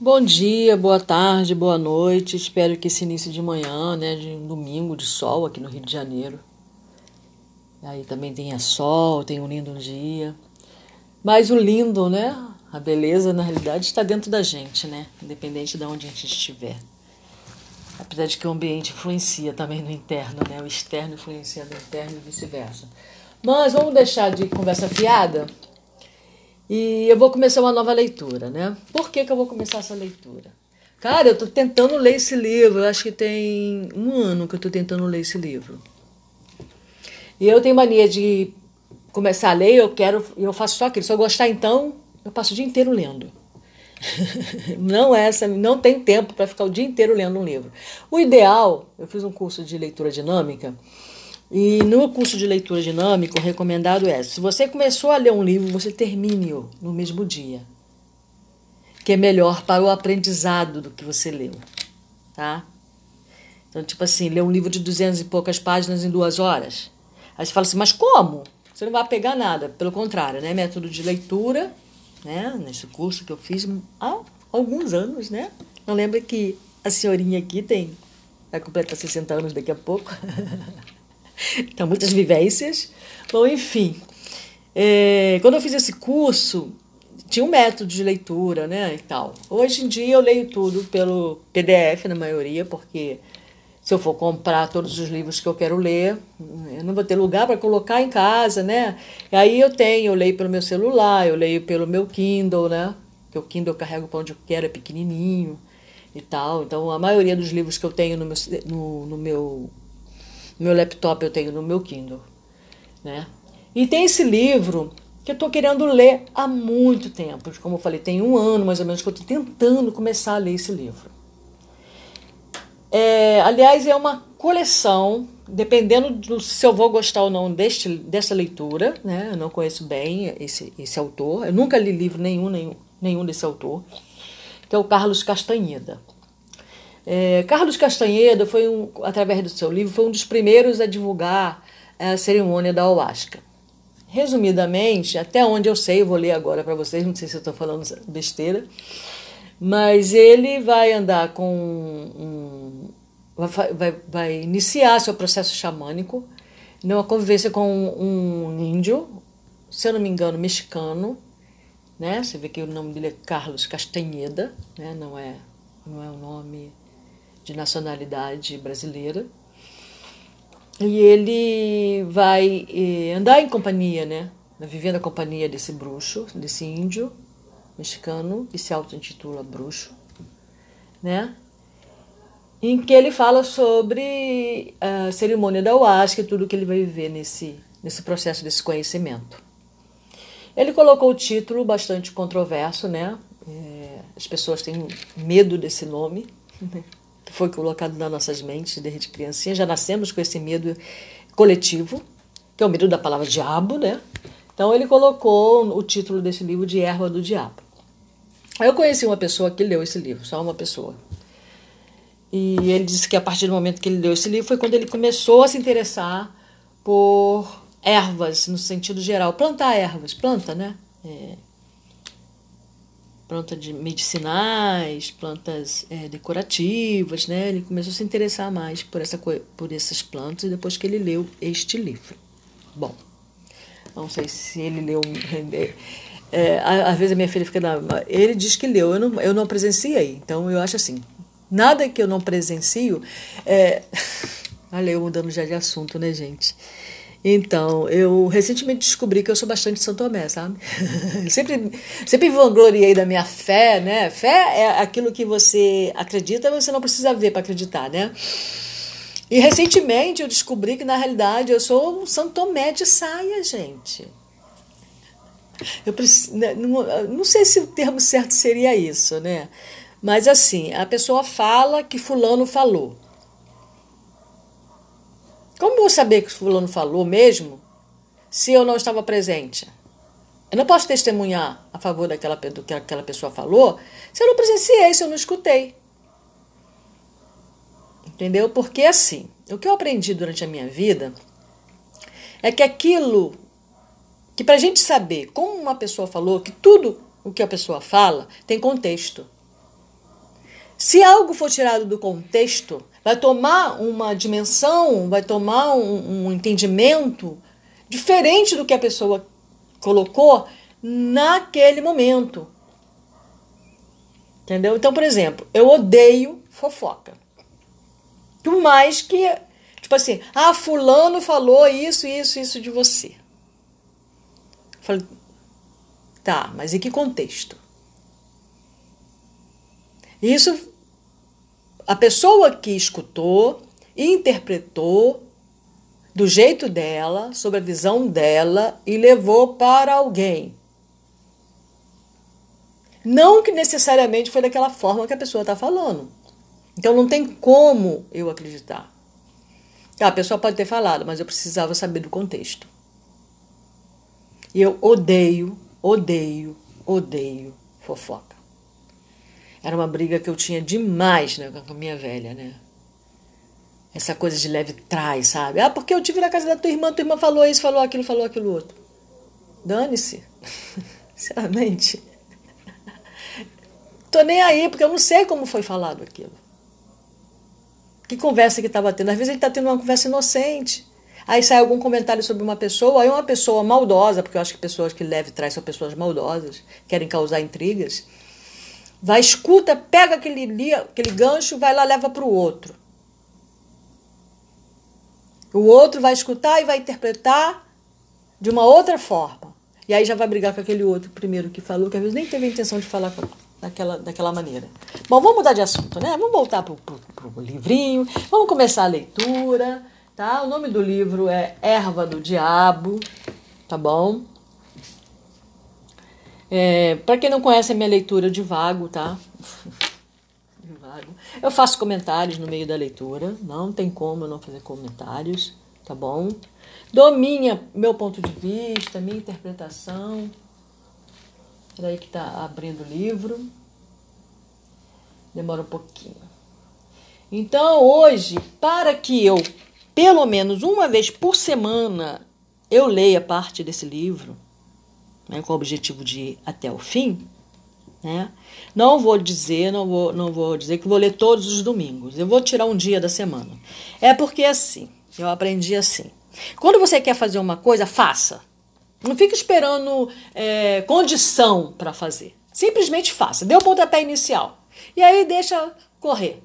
Bom dia, boa tarde, boa noite. Espero que esse início de manhã, né, de um domingo de sol aqui no Rio de Janeiro. Aí também tenha sol, tenha um lindo dia. Mas o lindo, né, a beleza na realidade está dentro da gente, né, independente de onde a gente estiver. Apesar de que o ambiente influencia também no interno, né, o externo influencia no interno e vice-versa. Mas vamos deixar de conversa fiada e eu vou começar uma nova leitura, né? Por que, que eu vou começar essa leitura? Cara, eu estou tentando ler esse livro, eu acho que tem um ano que eu estou tentando ler esse livro. E eu tenho mania de começar a ler, eu quero, eu faço só aquilo. Se eu gostar, então, eu passo o dia inteiro lendo. não é essa, não tem tempo para ficar o dia inteiro lendo um livro. O ideal, eu fiz um curso de leitura dinâmica e no curso de leitura dinâmica, o recomendado é: se você começou a ler um livro, você termine-o no mesmo dia. Que é melhor para o aprendizado do que você leu. Tá? Então, tipo assim, ler um livro de duzentas e poucas páginas em duas horas. Aí você fala assim, mas como? Você não vai pegar nada. Pelo contrário, né? Método de leitura, né? Nesse curso que eu fiz há alguns anos, né? Não lembra que a senhorinha aqui tem. Vai completar 60 anos daqui a pouco. então, muitas vivências. Bom, enfim. É, quando eu fiz esse curso, tinha um método de leitura, né, e tal. Hoje em dia eu leio tudo pelo PDF, na maioria, porque se eu for comprar todos os livros que eu quero ler, eu não vou ter lugar para colocar em casa, né? E aí eu tenho, eu leio pelo meu celular, eu leio pelo meu Kindle, né? Que o Kindle eu carrego para onde eu quero, é pequenininho e tal. Então, a maioria dos livros que eu tenho no meu, no, no meu meu laptop eu tenho no meu Kindle, né? E tem esse livro que eu estou querendo ler há muito tempo. Como eu falei, tem um ano mais ou menos que eu estou tentando começar a ler esse livro. É, aliás, é uma coleção, dependendo do se eu vou gostar ou não deste, dessa leitura, né? Eu não conheço bem esse, esse autor, eu nunca li livro nenhum, nenhum, nenhum desse autor, que é o Carlos Castanheda. É, Carlos Castanheda foi um, através do seu livro, foi um dos primeiros a divulgar a cerimônia da ayahuasca. Resumidamente, até onde eu sei, eu vou ler agora para vocês, não sei se eu estou falando besteira, mas ele vai andar com um, vai, vai, vai iniciar seu processo xamânico numa convivência com um índio, se eu não me engano, mexicano, né? Você vê que o nome dele é Carlos Castanheda, né? Não é, não é o nome de nacionalidade brasileira. E ele vai eh, andar em companhia, né? Viver na companhia desse bruxo, desse índio mexicano, que se auto-intitula bruxo, né? Em que ele fala sobre a cerimônia da ayahuasca e tudo que ele vai viver nesse, nesse processo desse conhecimento. Ele colocou o título bastante controverso, né? É, as pessoas têm medo desse nome, né? foi colocado nas nossas mentes desde criancinha, já nascemos com esse medo coletivo, que é o medo da palavra diabo, né? Então ele colocou o título desse livro de Erva do Diabo. Eu conheci uma pessoa que leu esse livro, só uma pessoa. E ele disse que a partir do momento que ele leu esse livro foi quando ele começou a se interessar por ervas, no sentido geral. Plantar ervas, planta, né? É, planta de medicinais, plantas é, decorativas, né? Ele começou a se interessar mais por, essa, por essas plantas depois que ele leu este livro. Bom, não sei se ele leu. É, às vezes a minha filha fica. Ele diz que leu, eu não, eu não presenciei. Então eu acho assim: nada que eu não presencio. É... Olha, eu mudando já de assunto, né, gente? Então, eu recentemente descobri que eu sou bastante São Tomé, sabe? sempre, sempre vangloriei da minha fé, né? Fé é aquilo que você acredita, mas você não precisa ver para acreditar, né? E recentemente eu descobri que na realidade eu sou um São Tomé de saia, gente. Eu né, não, não sei se o termo certo seria isso, né? Mas assim, a pessoa fala que fulano falou. Como vou saber que o fulano falou mesmo se eu não estava presente? Eu não posso testemunhar a favor daquela, do que aquela pessoa falou se eu não presenciei, se eu não escutei. Entendeu? Porque assim, o que eu aprendi durante a minha vida é que aquilo que para a gente saber como uma pessoa falou, que tudo o que a pessoa fala tem contexto. Se algo for tirado do contexto, vai tomar uma dimensão, vai tomar um, um entendimento diferente do que a pessoa colocou naquele momento. Entendeu? Então, por exemplo, eu odeio fofoca. Por mais que, tipo assim, ah, fulano falou isso, isso, isso de você. Falei, tá, mas em que contexto? Isso, a pessoa que escutou, interpretou do jeito dela, sob a visão dela e levou para alguém. Não que necessariamente foi daquela forma que a pessoa está falando. Então não tem como eu acreditar. Ah, a pessoa pode ter falado, mas eu precisava saber do contexto. E eu odeio, odeio, odeio fofoca. Era uma briga que eu tinha demais né, com a minha velha, né? Essa coisa de leve traz, sabe? Ah, porque eu tive na casa da tua irmã, tua irmã falou isso, falou aquilo, falou aquilo outro. Dane-se. Sinceramente. Tô nem aí, porque eu não sei como foi falado aquilo. Que conversa que estava tendo? Às vezes ele está tendo uma conversa inocente. Aí sai algum comentário sobre uma pessoa, aí uma pessoa maldosa, porque eu acho que pessoas que leve traz são pessoas maldosas, querem causar intrigas. Vai, escuta, pega aquele, aquele gancho, vai lá, leva para o outro. O outro vai escutar e vai interpretar de uma outra forma. E aí já vai brigar com aquele outro primeiro que falou, que às vezes nem teve a intenção de falar daquela, daquela maneira. Bom, vamos mudar de assunto, né? Vamos voltar para o livrinho, vamos começar a leitura, tá? O nome do livro é Erva do Diabo, tá bom? É, para quem não conhece a minha leitura de vago, tá? Eu faço comentários no meio da leitura, não tem como eu não fazer comentários, tá bom? Dou meu ponto de vista, minha interpretação, Peraí que tá abrindo o livro. Demora um pouquinho. Então, hoje, para que eu, pelo menos uma vez por semana, eu leia parte desse livro, né, com o objetivo de ir até o fim, né? Não vou dizer, não vou, não vou dizer que vou ler todos os domingos. Eu vou tirar um dia da semana. É porque assim, eu aprendi assim. Quando você quer fazer uma coisa, faça. Não fica esperando é, condição para fazer. Simplesmente faça. Dê o pontapé inicial. E aí deixa correr.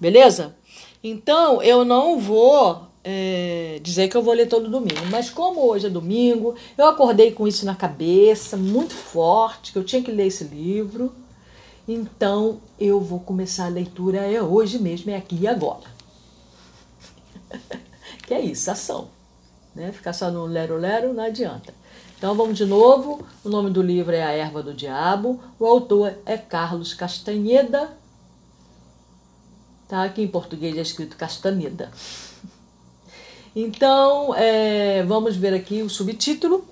Beleza? Então, eu não vou é, dizer que eu vou ler todo domingo. Mas como hoje é domingo, eu acordei com isso na cabeça, muito forte, que eu tinha que ler esse livro. Então, eu vou começar a leitura é hoje mesmo, é aqui e agora. que é isso, ação. Né? Ficar só no lero-lero não adianta. Então vamos de novo. O nome do livro é A Erva do Diabo. O autor é Carlos Castanheda. Tá? Aqui em português é escrito Castaneda. Então, é, vamos ver aqui o subtítulo.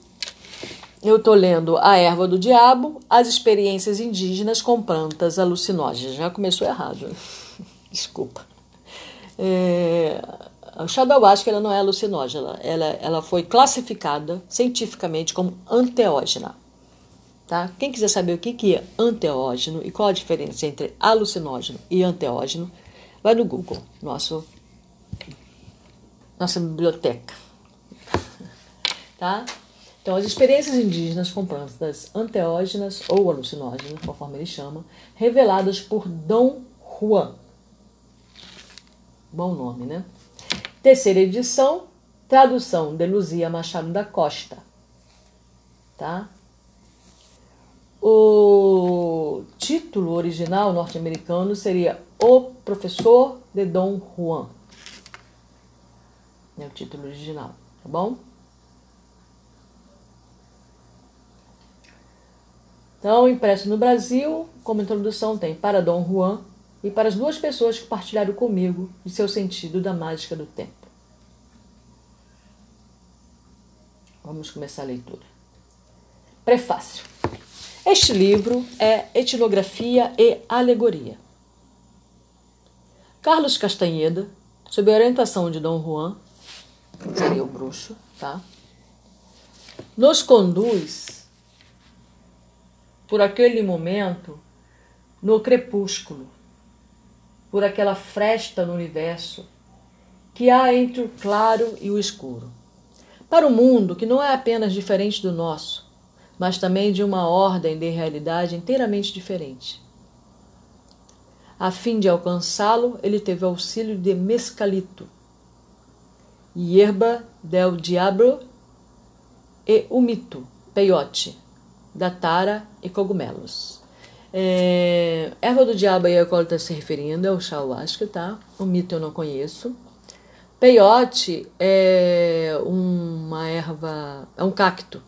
Eu estou lendo A Erva do Diabo, as experiências indígenas com plantas alucinógenas. Já começou errado. Desculpa. É, a ela não é alucinógena, ela, ela foi classificada cientificamente como anteógena. Tá? Quem quiser saber o que, que é anteógeno e qual a diferença entre alucinógeno e anteógeno, vai no Google, nosso, nossa biblioteca. tá? Então, as experiências indígenas com plantas anteógenas ou alucinógenas, conforme ele chama, reveladas por Dom Juan. Bom nome, né? Terceira edição, tradução de Luzia Machado da Costa. Tá? O título original norte-americano seria O Professor de Dom Juan. É o título original, tá bom? Então, impresso no Brasil, como introdução tem para Dom Juan, e para as duas pessoas que partilharam comigo de seu sentido da mágica do tempo. Vamos começar a leitura. Prefácio. Este livro é etnografia e alegoria. Carlos Castanheda, sob a orientação de Dom Juan, seria o bruxo, tá? Nos conduz por aquele momento no crepúsculo, por aquela fresta no universo que há entre o claro e o escuro. Para o mundo que não é apenas diferente do nosso, mas também de uma ordem de realidade inteiramente diferente. A fim de alcançá-lo, ele teve auxílio de Mescalito, Yerba del Diablo e o mito, peiote, da tara e cogumelos. É, erva do diabo aí a qual está se referindo é o ayahuasca, tá? O mito eu não conheço. Peiote é uma erva, é um cacto,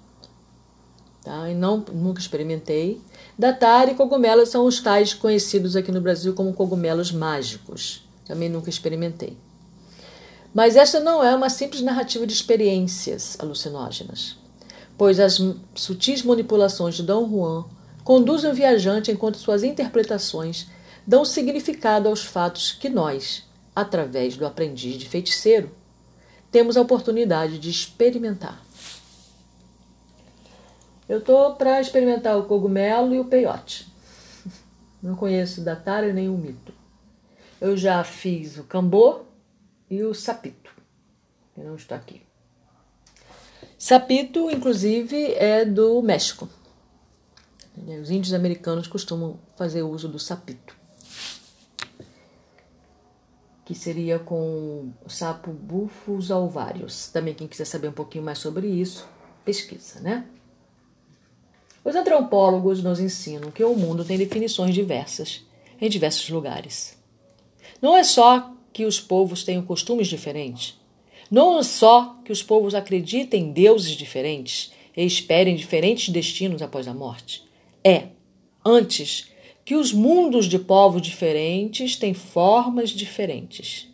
tá? E não, nunca experimentei. Datara e cogumelos são os tais conhecidos aqui no Brasil como cogumelos mágicos. Também nunca experimentei. Mas esta não é uma simples narrativa de experiências alucinógenas, pois as sutis manipulações de Dom Juan conduzem o viajante enquanto suas interpretações dão significado aos fatos que nós, através do aprendiz de feiticeiro, temos a oportunidade de experimentar. Eu estou para experimentar o cogumelo e o peiote. Não conheço datário nem o mito. Eu já fiz o cambô e o sapito, que não está aqui. Sapito, inclusive, é do México. Os índios americanos costumam fazer uso do sapito que seria com o sapo bufos alvários. Também quem quiser saber um pouquinho mais sobre isso, pesquisa, né? Os antropólogos nos ensinam que o mundo tem definições diversas em diversos lugares. Não é só que os povos tenham costumes diferentes, não só que os povos acreditem em deuses diferentes e esperem diferentes destinos após a morte. É, antes, que os mundos de povos diferentes têm formas diferentes.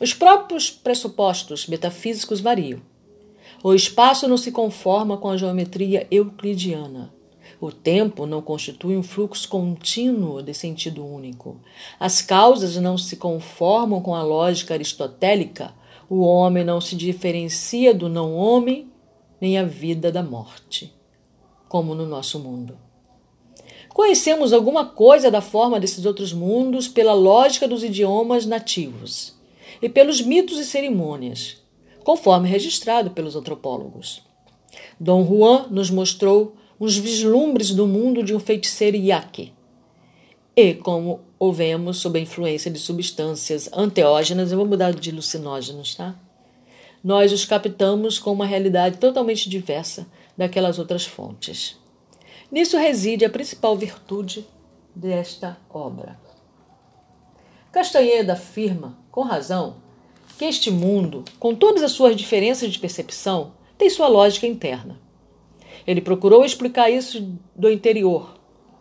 Os próprios pressupostos metafísicos variam. O espaço não se conforma com a geometria euclidiana. O tempo não constitui um fluxo contínuo de sentido único. As causas não se conformam com a lógica aristotélica. O homem não se diferencia do não-homem, nem a vida da morte, como no nosso mundo. Conhecemos alguma coisa da forma desses outros mundos pela lógica dos idiomas nativos e pelos mitos e cerimônias, conforme registrado pelos antropólogos. Dom Juan nos mostrou uns vislumbres do mundo de um feiticeiro iaque. E, como o vemos sob a influência de substâncias anteógenas, eu vou mudar de alucinógenos, tá? Nós os captamos com uma realidade totalmente diversa daquelas outras fontes. Nisso reside a principal virtude desta obra. Castanheda afirma, com razão, que este mundo, com todas as suas diferenças de percepção, tem sua lógica interna. Ele procurou explicar isso do interior,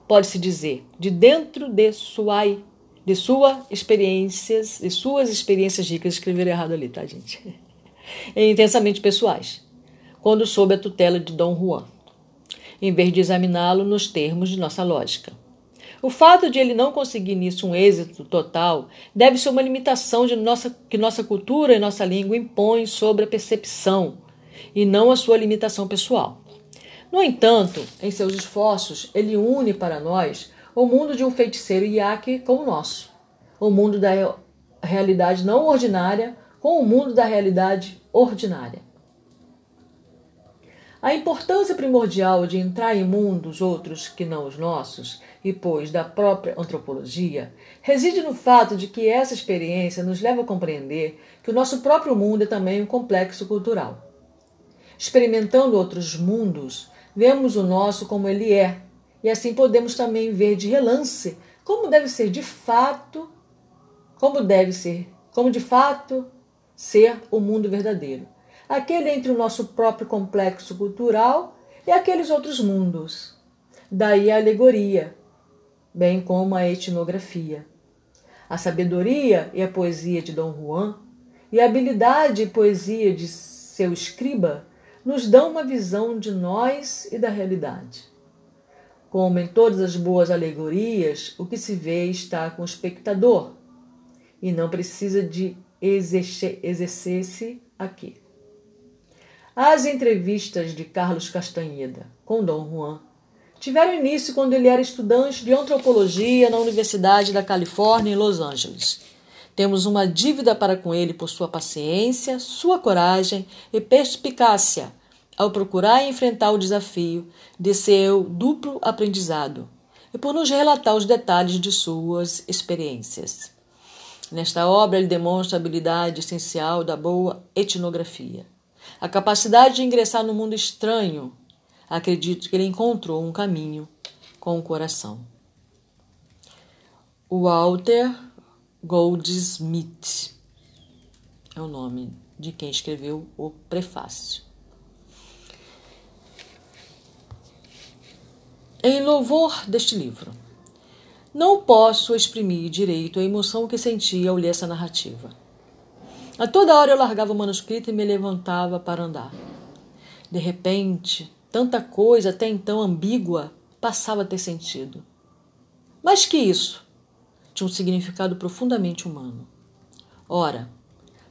pode-se dizer, de dentro de sua, de sua experiências, de suas experiências ricas, escrever errado ali, tá, gente? E intensamente pessoais, quando sob a tutela de Dom Juan em vez de examiná-lo nos termos de nossa lógica. O fato de ele não conseguir nisso um êxito total deve ser uma limitação de nossa, que nossa cultura e nossa língua impõem sobre a percepção, e não a sua limitação pessoal. No entanto, em seus esforços, ele une para nós o mundo de um feiticeiro iaque com o nosso, o mundo da realidade não ordinária com o mundo da realidade ordinária. A importância primordial de entrar em mundos outros que não os nossos, e pois da própria antropologia, reside no fato de que essa experiência nos leva a compreender que o nosso próprio mundo é também um complexo cultural. Experimentando outros mundos, vemos o nosso como ele é, e assim podemos também ver de relance como deve ser de fato, como deve ser, como de fato ser o mundo verdadeiro aquele entre o nosso próprio complexo cultural e aqueles outros mundos. Daí a alegoria, bem como a etnografia. A sabedoria e a poesia de Dom Juan e a habilidade e poesia de seu escriba nos dão uma visão de nós e da realidade. Como em todas as boas alegorias, o que se vê está com o espectador e não precisa de exercer-se aqui. As entrevistas de Carlos Castanheda com Dom Juan tiveram início quando ele era estudante de antropologia na Universidade da Califórnia, em Los Angeles. Temos uma dívida para com ele por sua paciência, sua coragem e perspicácia ao procurar enfrentar o desafio de seu duplo aprendizado e por nos relatar os detalhes de suas experiências. Nesta obra, ele demonstra a habilidade essencial da boa etnografia, a capacidade de ingressar no mundo estranho. Acredito que ele encontrou um caminho com o coração. Walter Goldsmith é o nome de quem escreveu o prefácio. Em louvor deste livro, não posso exprimir direito a emoção que senti ao ler essa narrativa. A toda hora eu largava o manuscrito e me levantava para andar. De repente, tanta coisa até então ambígua passava a ter sentido. Mas que isso tinha um significado profundamente humano. Ora,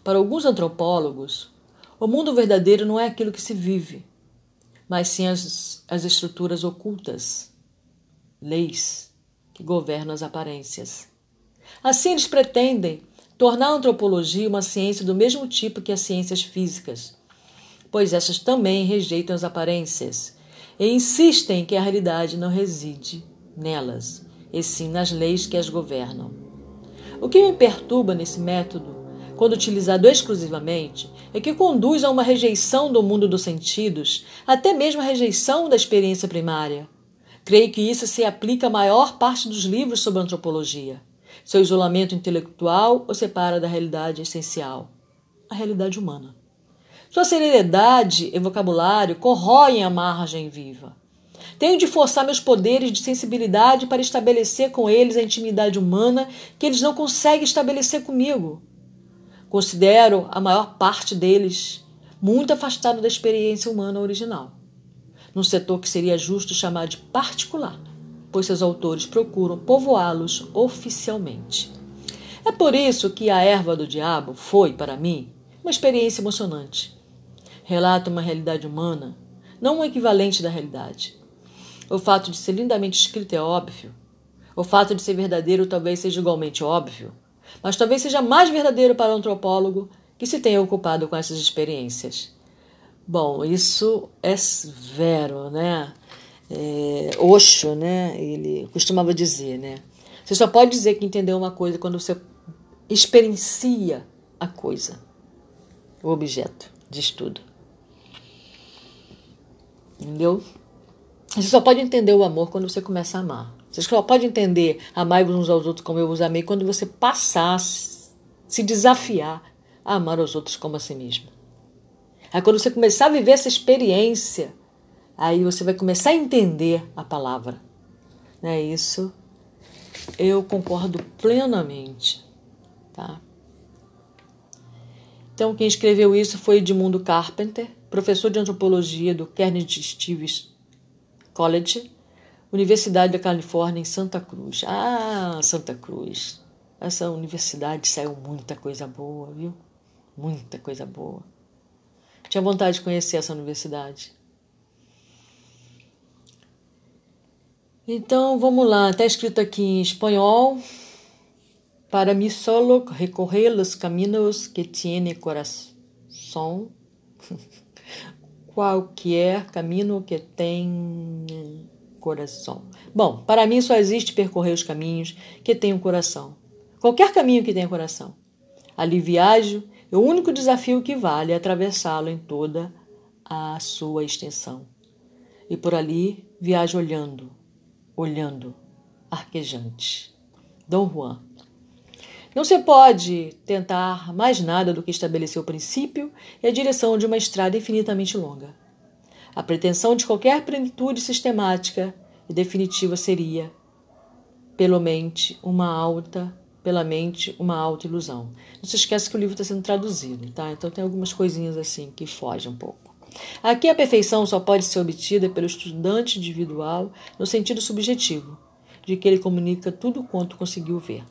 para alguns antropólogos, o mundo verdadeiro não é aquilo que se vive, mas sim as, as estruturas ocultas, leis que governam as aparências. Assim, eles pretendem tornar a antropologia uma ciência do mesmo tipo que as ciências físicas, pois essas também rejeitam as aparências e insistem que a realidade não reside nelas, e sim nas leis que as governam. O que me perturba nesse método quando utilizado exclusivamente, é que conduz a uma rejeição do mundo dos sentidos, até mesmo a rejeição da experiência primária. Creio que isso se aplica à maior parte dos livros sobre antropologia. Seu isolamento intelectual o separa da realidade essencial, a realidade humana. Sua seriedade e vocabulário corroem a margem viva. Tenho de forçar meus poderes de sensibilidade para estabelecer com eles a intimidade humana que eles não conseguem estabelecer comigo. Considero a maior parte deles muito afastado da experiência humana original, num setor que seria justo chamar de particular, pois seus autores procuram povoá-los oficialmente. É por isso que A Erva do Diabo foi, para mim, uma experiência emocionante. Relata uma realidade humana, não um equivalente da realidade. O fato de ser lindamente escrito é óbvio. O fato de ser verdadeiro talvez seja igualmente óbvio mas talvez seja mais verdadeiro para o antropólogo que se tenha ocupado com essas experiências. Bom, isso é vero, né? É, né? Ele costumava dizer, né? Você só pode dizer que entendeu uma coisa quando você experiencia a coisa, o objeto de estudo. Entendeu? Você só pode entender o amor quando você começa a amar. Você só pode entender amar uns aos outros como eu vos amei quando você passar, se desafiar a amar os outros como a si mesmo. Aí quando você começar a viver essa experiência, aí você vai começar a entender a palavra. Não é isso? Eu concordo plenamente, tá? Então quem escreveu isso foi Edmundo Carpenter, professor de antropologia do Carnegie Stevens College Universidade da Califórnia em Santa Cruz. Ah, Santa Cruz. Essa universidade saiu muita coisa boa, viu? Muita coisa boa. Tinha vontade de conhecer essa universidade. Então, vamos lá. Está escrito aqui em espanhol. Para mim solo recorrer los caminos que tiene corazón. Qualquer caminho que tem coração. Bom, para mim só existe percorrer os caminhos que têm um coração. Qualquer caminho que tenha coração. Ali viajo e o único desafio que vale é atravessá-lo em toda a sua extensão. E por ali viajo olhando, olhando, arquejante. Dom Juan. Não se pode tentar mais nada do que estabelecer o princípio e a direção de uma estrada infinitamente longa. A pretensão de qualquer plenitude sistemática e definitiva seria, pelo mente, uma alta, pela mente, uma alta ilusão. Não se esqueça que o livro está sendo traduzido, tá? Então tem algumas coisinhas assim que fogem um pouco. Aqui a perfeição só pode ser obtida pelo estudante individual no sentido subjetivo, de que ele comunica tudo quanto conseguiu ver.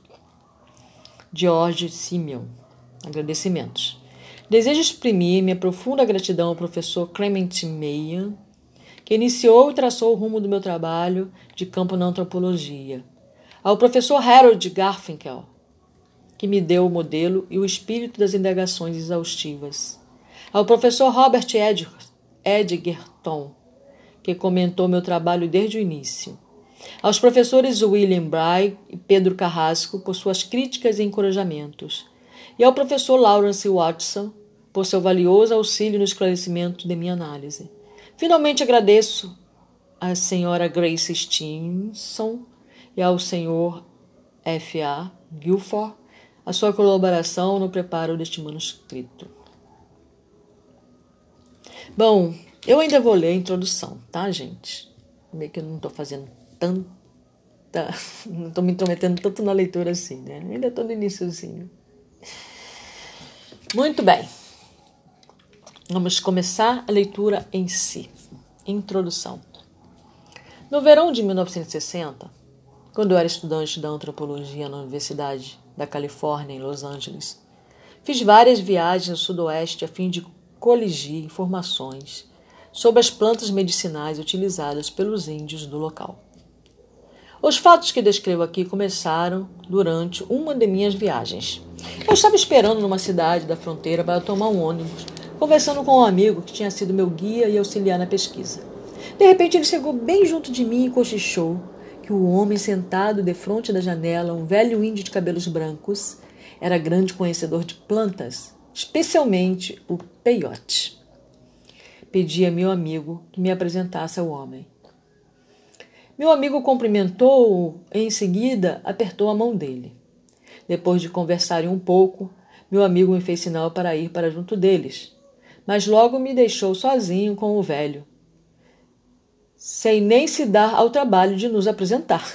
George Simeon. Agradecimentos. Desejo exprimir minha profunda gratidão ao professor Clement que que iniciou e traçou o rumo do meu trabalho de campo na antropologia. Ao professor Harold Garfinkel, que me deu o modelo e o espírito das indagações exaustivas. Ao professor Robert Edgerton, que comentou meu trabalho desde o início. Aos professores William Bry e Pedro Carrasco por suas críticas e encorajamentos. E ao professor Lawrence Watson por seu valioso auxílio no esclarecimento de minha análise. Finalmente agradeço à senhora Grace Stinson e ao senhor F. A. Guilford a sua colaboração no preparo deste manuscrito. Bom, eu ainda vou ler a introdução, tá, gente? Meio que eu não estou fazendo tanta. Não estou me intrometendo tanto na leitura assim, né? Ainda estou no iníciozinho. Muito bem. Vamos começar a leitura em si. Introdução. No verão de 1960, quando eu era estudante da antropologia na Universidade da Califórnia, em Los Angeles, fiz várias viagens ao sudoeste a fim de coligir informações sobre as plantas medicinais utilizadas pelos índios do local. Os fatos que descrevo aqui começaram durante uma de minhas viagens. Eu estava esperando numa cidade da fronteira para tomar um ônibus, conversando com um amigo que tinha sido meu guia e auxiliar na pesquisa. De repente ele chegou bem junto de mim e cochichou que o homem sentado de frente da janela, um velho índio de cabelos brancos, era grande conhecedor de plantas, especialmente o peiote pedi a meu amigo que me apresentasse ao homem. Meu amigo cumprimentou-o e em seguida apertou a mão dele. Depois de conversarem um pouco, meu amigo me fez sinal para ir para junto deles, mas logo me deixou sozinho com o velho, sem nem se dar ao trabalho de nos apresentar.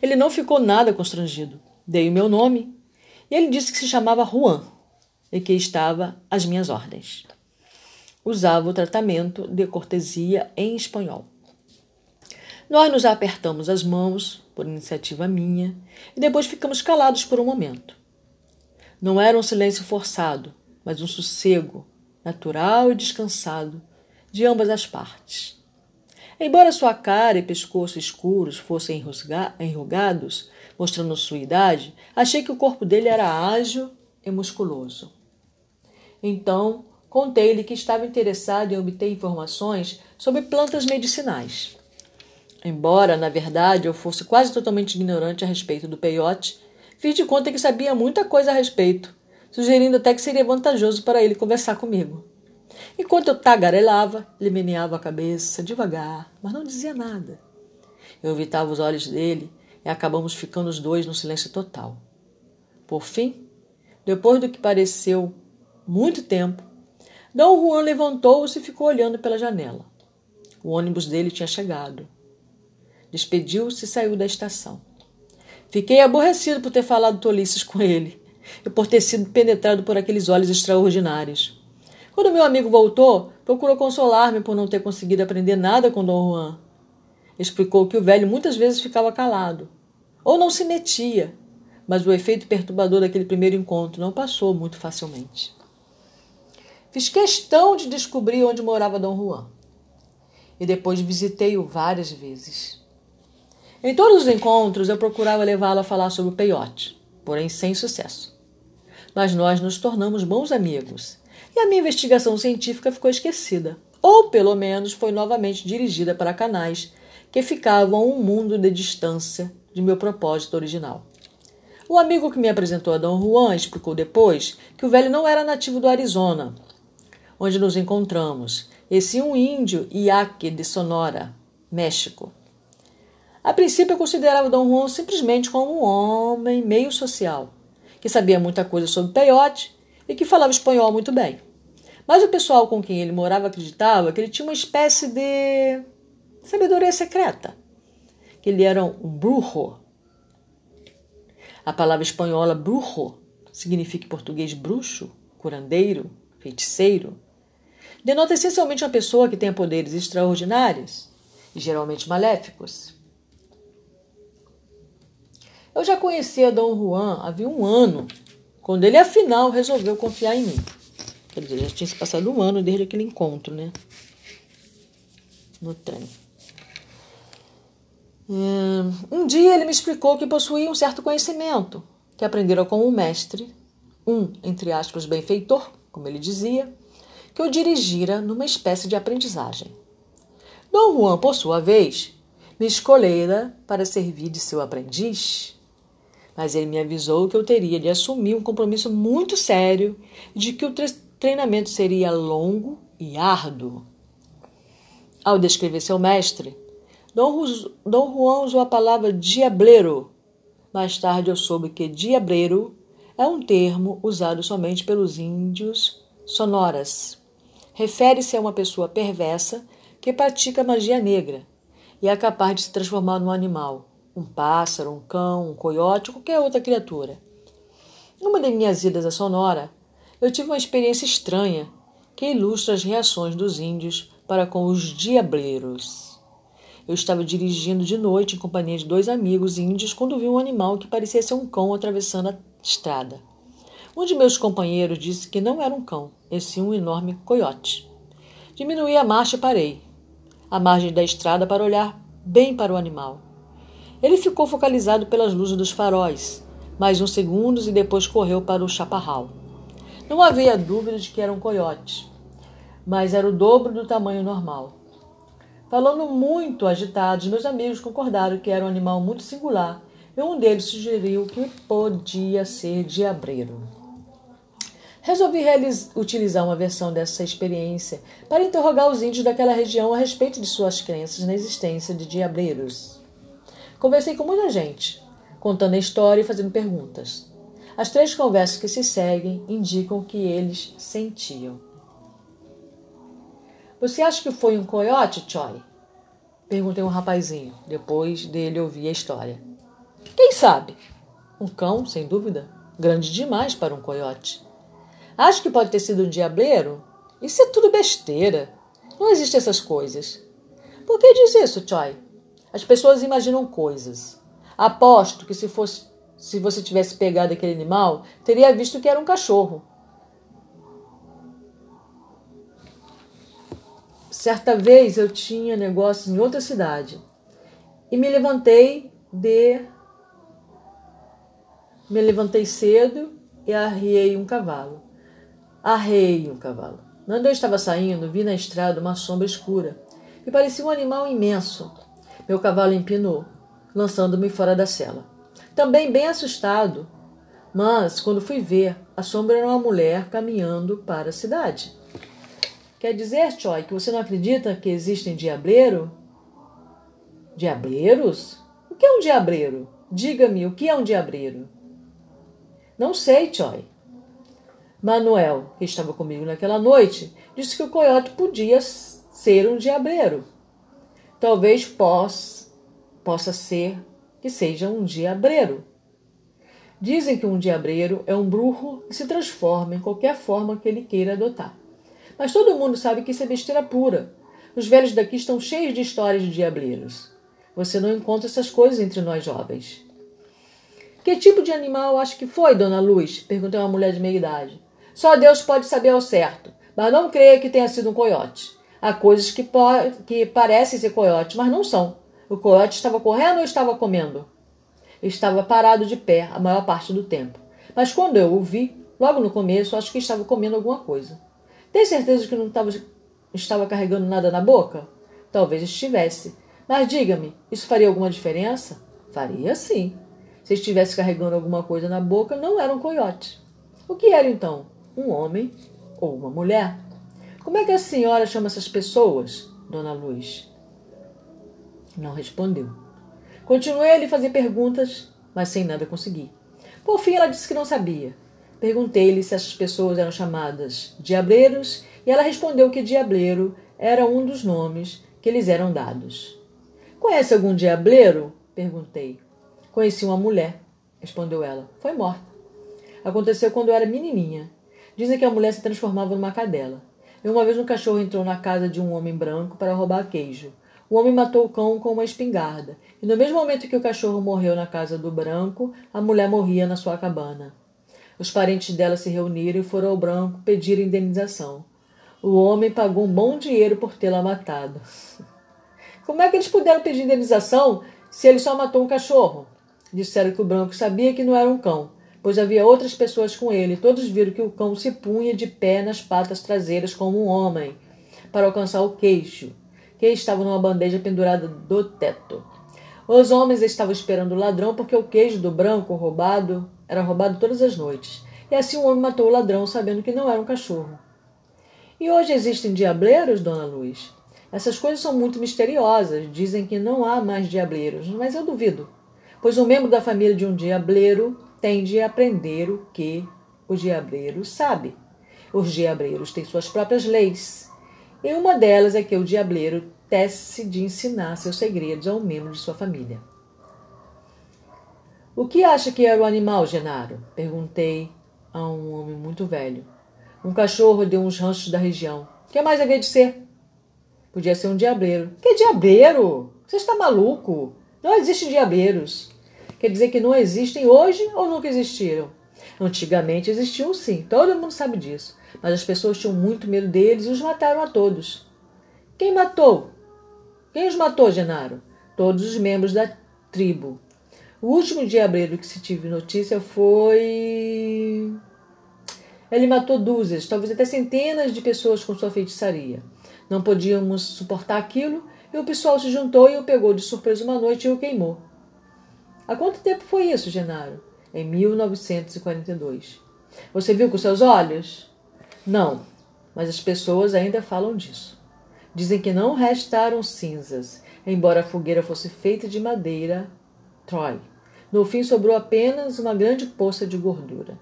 Ele não ficou nada constrangido. Dei o meu nome e ele disse que se chamava Juan e que estava às minhas ordens usava o tratamento de cortesia em espanhol. Nós nos apertamos as mãos, por iniciativa minha, e depois ficamos calados por um momento. Não era um silêncio forçado, mas um sossego natural e descansado de ambas as partes. Embora sua cara e pescoço escuros fossem enrugados, mostrando sua idade, achei que o corpo dele era ágil e musculoso. Então Contei-lhe que estava interessado em obter informações sobre plantas medicinais. Embora, na verdade, eu fosse quase totalmente ignorante a respeito do peiote, fiz de conta que sabia muita coisa a respeito, sugerindo até que seria vantajoso para ele conversar comigo. Enquanto eu tagarelava, ele meneava a cabeça devagar, mas não dizia nada. Eu evitava os olhos dele e acabamos ficando os dois no silêncio total. Por fim, depois do que pareceu muito tempo, Dom Juan levantou-se e ficou olhando pela janela. O ônibus dele tinha chegado. Despediu-se e saiu da estação. Fiquei aborrecido por ter falado tolices com ele e por ter sido penetrado por aqueles olhos extraordinários. Quando meu amigo voltou, procurou consolar-me por não ter conseguido aprender nada com Dom Juan. Explicou que o velho muitas vezes ficava calado, ou não se metia, mas o efeito perturbador daquele primeiro encontro não passou muito facilmente. Fiz questão de descobrir onde morava Dom Juan. E depois visitei-o várias vezes. Em todos os encontros eu procurava levá-lo a falar sobre o peiote, porém sem sucesso. Mas nós nos tornamos bons amigos e a minha investigação científica ficou esquecida, ou pelo menos foi novamente dirigida para canais que ficavam a um mundo de distância de meu propósito original. O amigo que me apresentou a Dom Juan explicou depois que o velho não era nativo do Arizona, onde nos encontramos, e sim um índio Iaque de Sonora, México. A princípio eu considerava Dom Juan simplesmente como um homem meio social, que sabia muita coisa sobre peiote e que falava espanhol muito bem. Mas o pessoal com quem ele morava acreditava que ele tinha uma espécie de sabedoria secreta, que ele era um brujo. A palavra espanhola brujo significa em português bruxo, curandeiro, feiticeiro, denota essencialmente uma pessoa que tenha poderes extraordinários e geralmente maléficos. Eu já conhecia Dom Juan havia um ano, quando ele afinal resolveu confiar em mim. Quer dizer, já tinha se passado um ano desde aquele encontro, né? no trem. Hum, um dia ele me explicou que possuía um certo conhecimento, que aprendera com um mestre, um, entre aspas, benfeitor, como ele dizia, que o dirigira numa espécie de aprendizagem. Dom Juan, por sua vez, me escolhera para servir de seu aprendiz, mas ele me avisou que eu teria de assumir um compromisso muito sério de que o treinamento seria longo e árduo. Ao descrever seu mestre, Dom, Dom Juan usou a palavra diableiro. Mais tarde eu soube que diableiro é um termo usado somente pelos índios sonoras. Refere-se a uma pessoa perversa que pratica magia negra e é capaz de se transformar num animal, um pássaro, um cão, um coiote qualquer outra criatura. Numa de minhas idas a Sonora, eu tive uma experiência estranha que ilustra as reações dos índios para com os diableiros. Eu estava dirigindo de noite em companhia de dois amigos índios quando vi um animal que parecia ser um cão atravessando a estrada. Um de meus companheiros disse que não era um cão, e sim um enorme coiote. Diminuí a marcha e parei à margem da estrada para olhar bem para o animal. Ele ficou focalizado pelas luzes dos faróis, mais uns segundos e depois correu para o chaparral. Não havia dúvida de que era um coiote, mas era o dobro do tamanho normal. Falando muito agitados, meus amigos concordaram que era um animal muito singular e um deles sugeriu que podia ser diabreiro. Resolvi utilizar uma versão dessa experiência para interrogar os índios daquela região a respeito de suas crenças na existência de diabreiros. Conversei com muita gente, contando a história e fazendo perguntas. As três conversas que se seguem indicam o que eles sentiam. Você acha que foi um coiote, Choi? Perguntei um rapazinho, depois dele ouvir a história. Quem sabe? Um cão, sem dúvida. Grande demais para um coiote. Acho que pode ter sido um diableiro? Isso é tudo besteira. Não existem essas coisas. Por que diz isso, Choi? As pessoas imaginam coisas. Aposto que se fosse se você tivesse pegado aquele animal, teria visto que era um cachorro. Certa vez eu tinha negócio em outra cidade e me levantei de me levantei cedo e arriei um cavalo. Arrei um cavalo. Quando eu estava saindo, vi na estrada uma sombra escura, que parecia um animal imenso. Meu cavalo empinou, lançando-me fora da cela. Também bem assustado, mas quando fui ver, a sombra era uma mulher caminhando para a cidade. Quer dizer, Choi, que você não acredita que existem diableiro? Diableiros? O que é um diableiro? Diga-me, o que é um diableiro? Não sei, Choi. Manuel, que estava comigo naquela noite, disse que o coiote podia ser um diabreiro. Talvez possa, possa ser que seja um diabreiro. Dizem que um diabreiro é um bruxo que se transforma em qualquer forma que ele queira adotar. Mas todo mundo sabe que isso é besteira pura. Os velhos daqui estão cheios de histórias de diabreiros. Você não encontra essas coisas entre nós jovens. Que tipo de animal acha que foi, dona Luz? perguntou uma mulher de meia idade. Só Deus pode saber ao certo, mas não creia que tenha sido um coiote. Há coisas que, que parecem ser coiotes, mas não são. O coiote estava correndo ou estava comendo? Estava parado de pé a maior parte do tempo. Mas quando eu o vi, logo no começo, acho que estava comendo alguma coisa. Tem certeza que não estava, estava carregando nada na boca? Talvez estivesse. Mas diga-me, isso faria alguma diferença? Faria sim. Se estivesse carregando alguma coisa na boca, não era um coiote. O que era então? um homem ou uma mulher. Como é que a senhora chama essas pessoas, dona Luz? Não respondeu. Continuei a lhe fazer perguntas, mas sem nada conseguir. Por fim, ela disse que não sabia. Perguntei-lhe se essas pessoas eram chamadas diableiros e ela respondeu que diableiro era um dos nomes que lhes eram dados. Conhece algum diableiro? Perguntei. Conheci uma mulher, respondeu ela. Foi morta. Aconteceu quando eu era menininha. Dizem que a mulher se transformava numa cadela. E uma vez um cachorro entrou na casa de um homem branco para roubar queijo. O homem matou o cão com uma espingarda. E no mesmo momento que o cachorro morreu na casa do branco, a mulher morria na sua cabana. Os parentes dela se reuniram e foram ao branco pedir indenização. O homem pagou um bom dinheiro por tê-la matado. Como é que eles puderam pedir indenização se ele só matou um cachorro? Disseram que o branco sabia que não era um cão, pois havia outras pessoas com ele. Todos viram que o cão se punha de pé nas patas traseiras como um homem, para alcançar o queixo, que estava numa bandeja pendurada do teto. Os homens estavam esperando o ladrão porque o queijo do branco roubado era roubado todas as noites. E assim o homem matou o ladrão, sabendo que não era um cachorro. E hoje existem diableiros, dona Luz? Essas coisas são muito misteriosas. Dizem que não há mais diableiros, mas eu duvido. Pois um membro da família de um diableiro tende a aprender o que o diableiro sabe. Os diableiros têm suas próprias leis. E uma delas é que o diableiro tece de ensinar seus segredos a um membro de sua família. O que acha que era o animal, Genaro? Perguntei a um homem muito velho. Um cachorro de uns ranchos da região. O que mais havia de ser? Podia ser um diableiro. Que diableiro? Você está maluco? Não existem diableiros. Quer dizer que não existem hoje ou nunca existiram? Antigamente existiam sim, todo mundo sabe disso. Mas as pessoas tinham muito medo deles e os mataram a todos. Quem matou? Quem os matou, Genaro? Todos os membros da tribo. O último diableiro que se tive notícia foi. Ele matou dúzias, talvez até centenas de pessoas com sua feitiçaria. Não podíamos suportar aquilo e o pessoal se juntou e o pegou de surpresa uma noite e o queimou. Há quanto tempo foi isso, Genaro? Em 1942. Você viu com seus olhos? Não, mas as pessoas ainda falam disso. Dizem que não restaram cinzas, embora a fogueira fosse feita de madeira Troy. No fim sobrou apenas uma grande poça de gordura.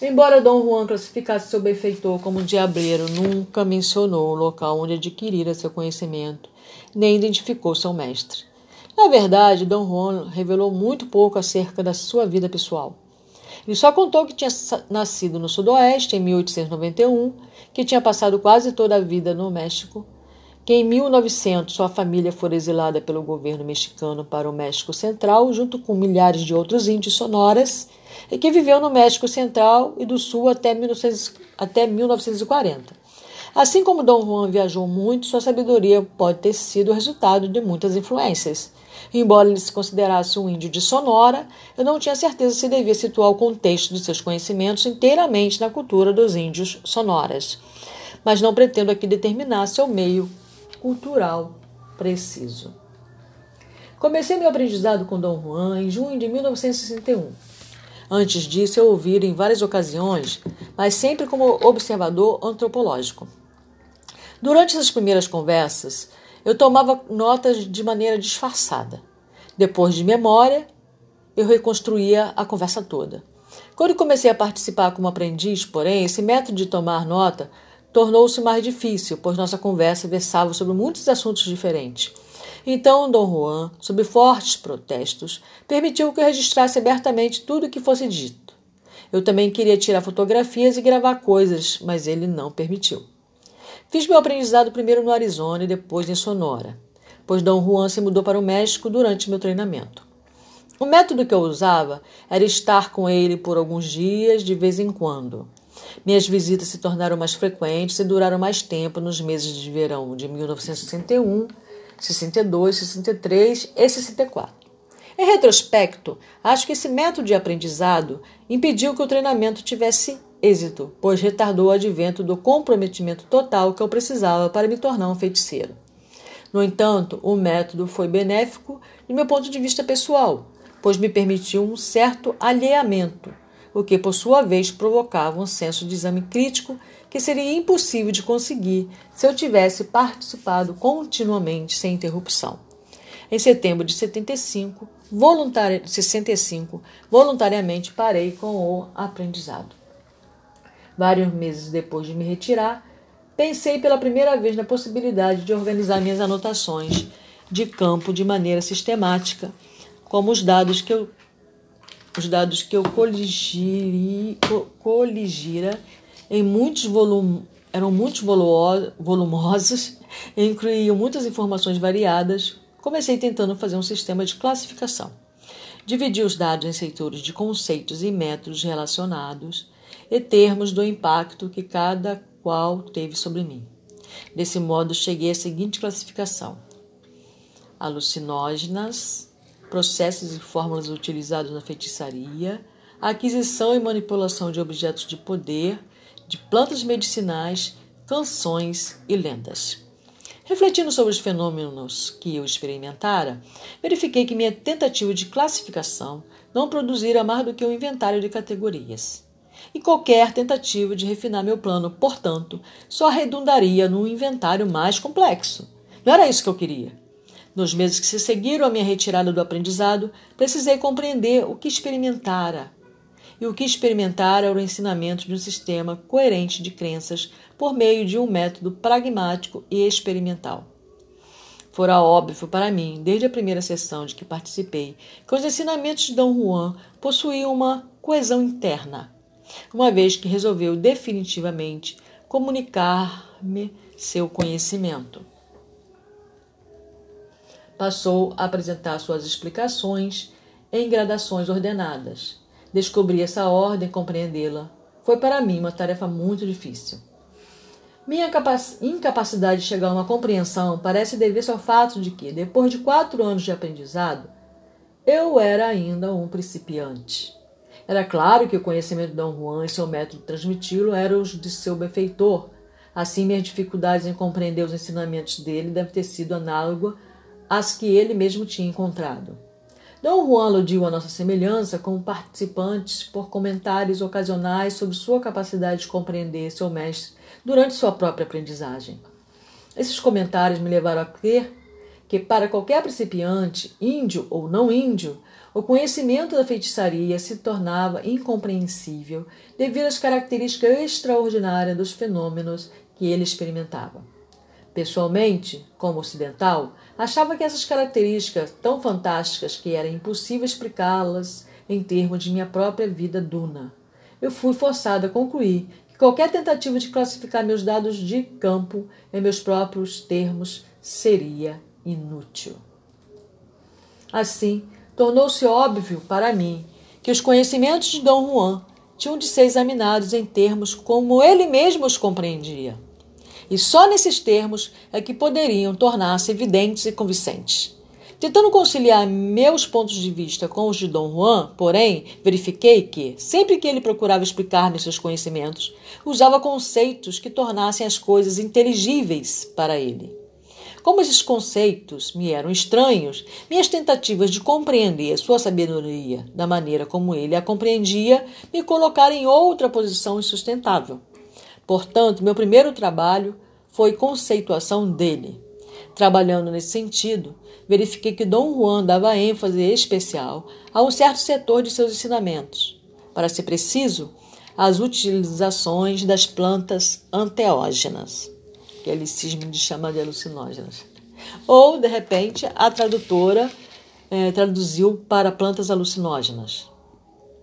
Embora Dom Juan classificasse seu benfeitor como diableiro, nunca mencionou o local onde adquirira seu conhecimento, nem identificou seu mestre. Na verdade, Dom Juan revelou muito pouco acerca da sua vida pessoal. Ele só contou que tinha nascido no Sudoeste em 1891, que tinha passado quase toda a vida no México, que em 1900 sua família foi exilada pelo governo mexicano para o México Central, junto com milhares de outros índios sonoras e que viveu no México Central e do Sul até, 1900, até 1940. Assim como Dom Juan viajou muito, sua sabedoria pode ter sido o resultado de muitas influências. Embora ele se considerasse um índio de Sonora, eu não tinha certeza se devia situar o contexto de seus conhecimentos inteiramente na cultura dos índios sonoras. Mas não pretendo aqui determinar seu meio cultural preciso. Comecei meu aprendizado com Dom Juan em junho de 1961. Antes disso, eu ouvi em várias ocasiões, mas sempre como observador antropológico. Durante essas primeiras conversas, eu tomava notas de maneira disfarçada. Depois de memória, eu reconstruía a conversa toda. Quando comecei a participar como aprendiz, porém, esse método de tomar nota tornou-se mais difícil, pois nossa conversa versava sobre muitos assuntos diferentes. Então Dom Juan, sob fortes protestos, permitiu que eu registrasse abertamente tudo o que fosse dito. Eu também queria tirar fotografias e gravar coisas, mas ele não permitiu. Fiz meu aprendizado primeiro no Arizona e depois em Sonora, pois Dom Juan se mudou para o México durante meu treinamento. O método que eu usava era estar com ele por alguns dias de vez em quando. Minhas visitas se tornaram mais frequentes e duraram mais tempo nos meses de verão de 1961 62, 63 e 64. Em retrospecto, acho que esse método de aprendizado impediu que o treinamento tivesse êxito, pois retardou o advento do comprometimento total que eu precisava para me tornar um feiticeiro. No entanto, o método foi benéfico de meu ponto de vista pessoal, pois me permitiu um certo alheamento, o que por sua vez provocava um senso de exame crítico que seria impossível de conseguir se eu tivesse participado continuamente sem interrupção. Em setembro de 75, voluntari 65, voluntariamente parei com o aprendizado. Vários meses depois de me retirar, pensei pela primeira vez na possibilidade de organizar minhas anotações de campo de maneira sistemática, como os dados que eu os dados que eu coligiri, coligira em muitos eram muitos volumosos e incluíam muitas informações variadas. Comecei tentando fazer um sistema de classificação. Dividi os dados em setores de conceitos e métodos relacionados e termos do impacto que cada qual teve sobre mim. Desse modo, cheguei à seguinte classificação: alucinógenas, processos e fórmulas utilizados na feitiçaria, aquisição e manipulação de objetos de poder, de plantas medicinais, canções e lendas. Refletindo sobre os fenômenos que eu experimentara, verifiquei que minha tentativa de classificação não produzira mais do que um inventário de categorias. E qualquer tentativa de refinar meu plano, portanto, só redundaria num inventário mais complexo. Não era isso que eu queria. Nos meses que se seguiram à minha retirada do aprendizado, precisei compreender o que experimentara. E o que experimentara era o ensinamento de um sistema coerente de crenças por meio de um método pragmático e experimental. Fora óbvio para mim, desde a primeira sessão de que participei, que os ensinamentos de Dom Juan possuíam uma coesão interna, uma vez que resolveu definitivamente comunicar-me seu conhecimento. Passou a apresentar suas explicações em gradações ordenadas. Descobrir essa ordem compreendê-la foi para mim uma tarefa muito difícil. Minha incapacidade de chegar a uma compreensão parece dever-se ao fato de que, depois de quatro anos de aprendizado, eu era ainda um principiante. Era claro que o conhecimento de Dom Juan e seu método de transmiti-lo eram os de seu benfeitor. Assim, minhas dificuldades em compreender os ensinamentos dele devem ter sido análogas às que ele mesmo tinha encontrado. Dom Juan aludiu à nossa semelhança como participantes por comentários ocasionais sobre sua capacidade de compreender seu mestre durante sua própria aprendizagem. Esses comentários me levaram a crer que, para qualquer principiante, índio ou não índio, o conhecimento da feitiçaria se tornava incompreensível devido às características extraordinárias dos fenômenos que ele experimentava. Pessoalmente, como ocidental, achava que essas características tão fantásticas que era impossível explicá-las em termos de minha própria vida duna. Eu fui forçada a concluir Qualquer tentativa de classificar meus dados de campo em meus próprios termos seria inútil. Assim, tornou-se óbvio para mim que os conhecimentos de Dom Juan tinham de ser examinados em termos como ele mesmo os compreendia. E só nesses termos é que poderiam tornar-se evidentes e convincentes. Tentando conciliar meus pontos de vista com os de Dom Juan, porém, verifiquei que, sempre que ele procurava explicar-me seus conhecimentos, usava conceitos que tornassem as coisas inteligíveis para ele. Como esses conceitos me eram estranhos, minhas tentativas de compreender sua sabedoria da maneira como ele a compreendia me colocaram em outra posição insustentável. Portanto, meu primeiro trabalho foi conceituação dele. Trabalhando nesse sentido, verifiquei que Dom Juan dava ênfase especial a um certo setor de seus ensinamentos. Para ser preciso, as utilizações das plantas anteógenas, que ele cisma de chamar de alucinógenas. Ou, de repente, a tradutora é, traduziu para plantas alucinógenas.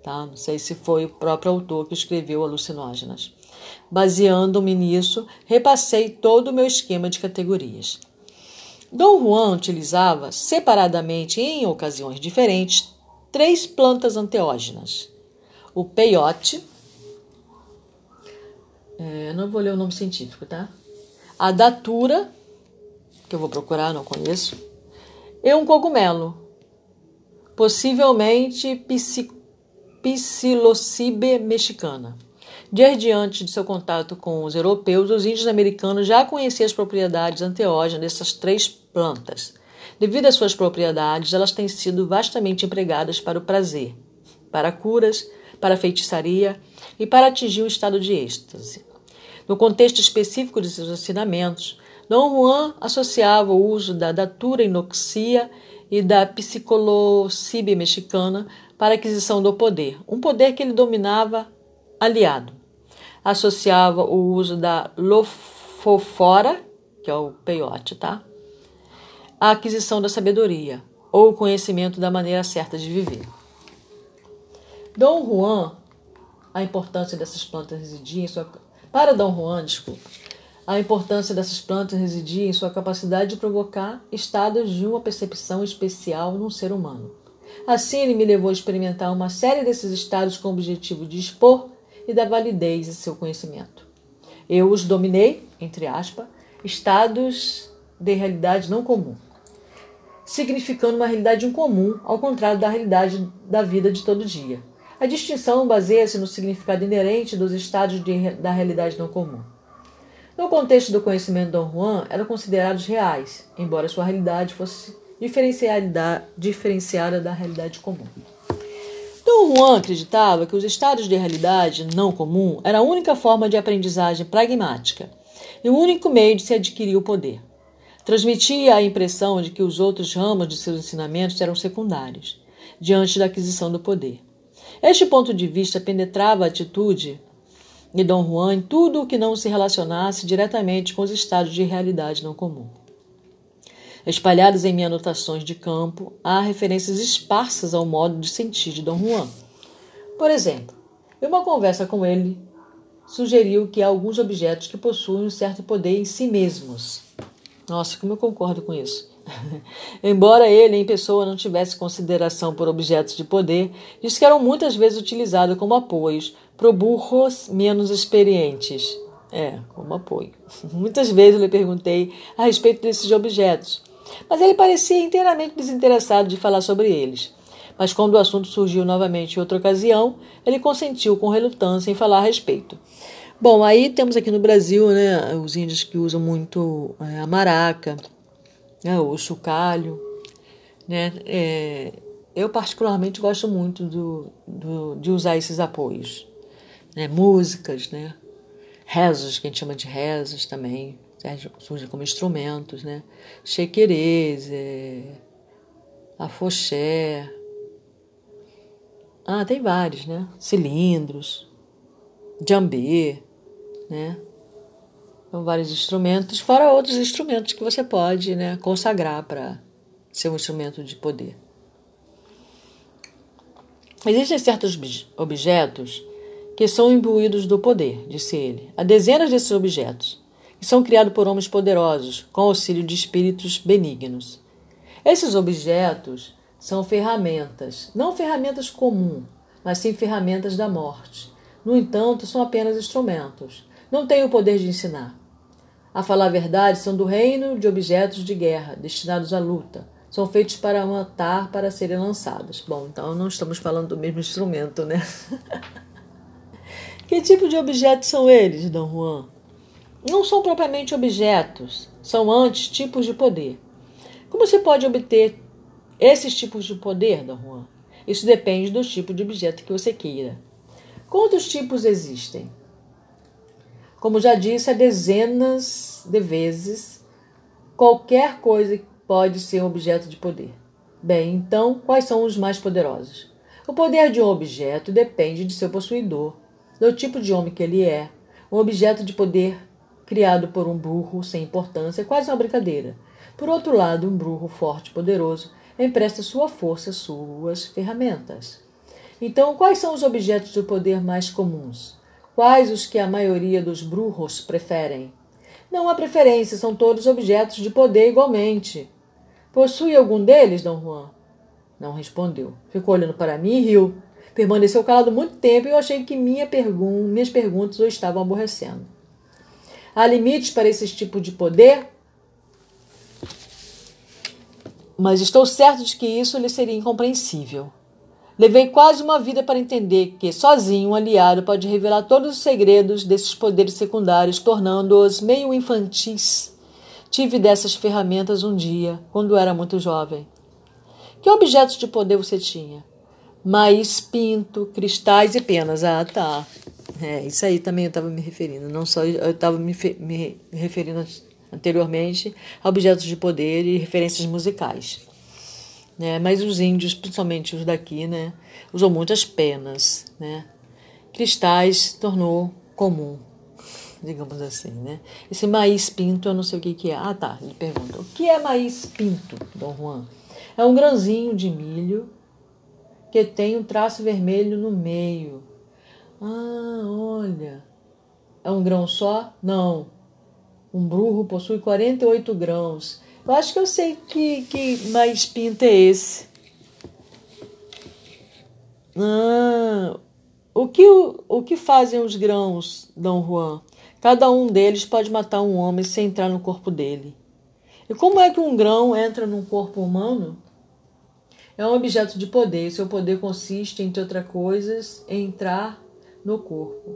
Tá? Não sei se foi o próprio autor que escreveu alucinógenas. Baseando-me nisso, repassei todo o meu esquema de categorias. Dom Juan utilizava, separadamente em ocasiões diferentes, três plantas anteógenas: o peiote, é, não vou ler o nome científico, tá? A datura, que eu vou procurar, não conheço, e um cogumelo, possivelmente Psilocibe mexicana. Desde diante de seu contato com os europeus, os índios americanos já conheciam as propriedades anteógenas dessas três plantas. Devido às suas propriedades, elas têm sido vastamente empregadas para o prazer, para curas, para feitiçaria e para atingir um estado de êxtase. No contexto específico de seus ensinamentos, Dom Juan associava o uso da datura inoxia e da psicolocibe mexicana para a aquisição do poder, um poder que ele dominava aliado associava o uso da lofofora, que é o peiote, tá? À aquisição da sabedoria ou o conhecimento da maneira certa de viver. Dom Juan, a importância dessas plantas residia em sua para Dom Juan, desculpa, a importância dessas plantas residia em sua capacidade de provocar estados de uma percepção especial num ser humano. Assim, ele me levou a experimentar uma série desses estados com o objetivo de expor e da validez de seu conhecimento. Eu os dominei, entre aspas, estados de realidade não comum, significando uma realidade incomum, ao contrário da realidade da vida de todo dia. A distinção baseia-se no significado inerente dos estados de, da realidade não comum. No contexto do conhecimento de Dom Juan, eram considerados reais, embora sua realidade fosse diferenciada, da realidade comum. Dom Juan acreditava que os estados de realidade não comum era a única forma de aprendizagem pragmática e o único meio de se adquirir o poder. Transmitia a impressão de que os outros ramos de seus ensinamentos eram secundários, diante da aquisição do poder. Este ponto de vista penetrava a atitude de Dom Juan em tudo o que não se relacionasse diretamente com os estados de realidade não comum. Espalhadas em minhas anotações de campo, há referências esparsas ao modo de sentir de Dom Juan. Por exemplo, em uma conversa com ele, sugeriu que há alguns objetos que possuem um certo poder em si mesmos. Nossa, como eu concordo com isso. Embora ele, em pessoa, não tivesse consideração por objetos de poder, diz que eram muitas vezes utilizados como apoios para burros menos experientes. É, como apoio. Muitas vezes eu lhe perguntei a respeito desses objetos, mas ele parecia inteiramente desinteressado de falar sobre eles. Mas quando o assunto surgiu novamente em outra ocasião, ele consentiu com relutância em falar a respeito. Bom, aí temos aqui no Brasil né, os índios que usam muito é, a maraca, né, o chocalho. Né, é, eu, particularmente, gosto muito do, do, de usar esses apoios. Né, músicas, né, rezos, que a gente chama de rezos também surgem como instrumentos, né? Chequerês, é, afoxé. Ah, tem vários, né? Cilindros, jambê, né? Vários instrumentos, fora outros instrumentos que você pode né, consagrar para ser um instrumento de poder. Existem certos objetos que são imbuídos do poder, disse ele. Há dezenas desses objetos e são criados por homens poderosos, com auxílio de espíritos benignos. Esses objetos são ferramentas, não ferramentas comuns, mas sim ferramentas da morte. No entanto, são apenas instrumentos. Não têm o poder de ensinar. A falar a verdade, são do reino de objetos de guerra, destinados à luta. São feitos para matar, para serem lançados. Bom, então não estamos falando do mesmo instrumento, né? que tipo de objetos são eles, Dom Juan? não são propriamente objetos, são antes tipos de poder. Como se pode obter esses tipos de poder, Dom Juan? Isso depende do tipo de objeto que você queira. Quantos tipos existem? Como já disse, há dezenas de vezes qualquer coisa pode ser um objeto de poder. Bem, então, quais são os mais poderosos? O poder de um objeto depende de seu possuidor, do tipo de homem que ele é. Um objeto de poder criado por um burro sem importância, é quase uma brincadeira. Por outro lado, um burro forte e poderoso empresta sua força, suas ferramentas. Então, quais são os objetos de poder mais comuns? Quais os que a maioria dos burros preferem? Não há preferência, são todos objetos de poder igualmente. Possui algum deles, Dom Juan? Não respondeu. Ficou olhando para mim e riu. Permaneceu calado muito tempo e eu achei que minha pergun minhas perguntas o estavam aborrecendo. Há limites para esse tipo de poder? Mas estou certo de que isso lhe seria incompreensível. Levei quase uma vida para entender que, sozinho, um aliado pode revelar todos os segredos desses poderes secundários, tornando-os meio infantis. Tive dessas ferramentas um dia, quando era muito jovem. Que objetos de poder você tinha? Maíz, pinto, cristais e penas. Ah, tá. É, isso aí também eu estava me referindo. Não só eu estava me, me referindo anteriormente a objetos de poder e referências musicais. Né? Mas os índios, principalmente os daqui, né, usam muitas penas. Né? Cristais tornou comum, digamos assim. Né? Esse maíz pinto, eu não sei o que, que é. Ah, tá. Ele pergunta: o que é maíz pinto, Dom Juan? É um grãozinho de milho que tem um traço vermelho no meio ah, olha. É um grão só? Não. Um burro possui 48 grãos. Eu acho que eu sei que, que mais pinta é esse. Ah, o que, o, o que fazem os grãos, Dom Juan? Cada um deles pode matar um homem sem entrar no corpo dele. E como é que um grão entra num corpo humano? É um objeto de poder. Seu poder consiste, entre outras coisas, em entrar no corpo.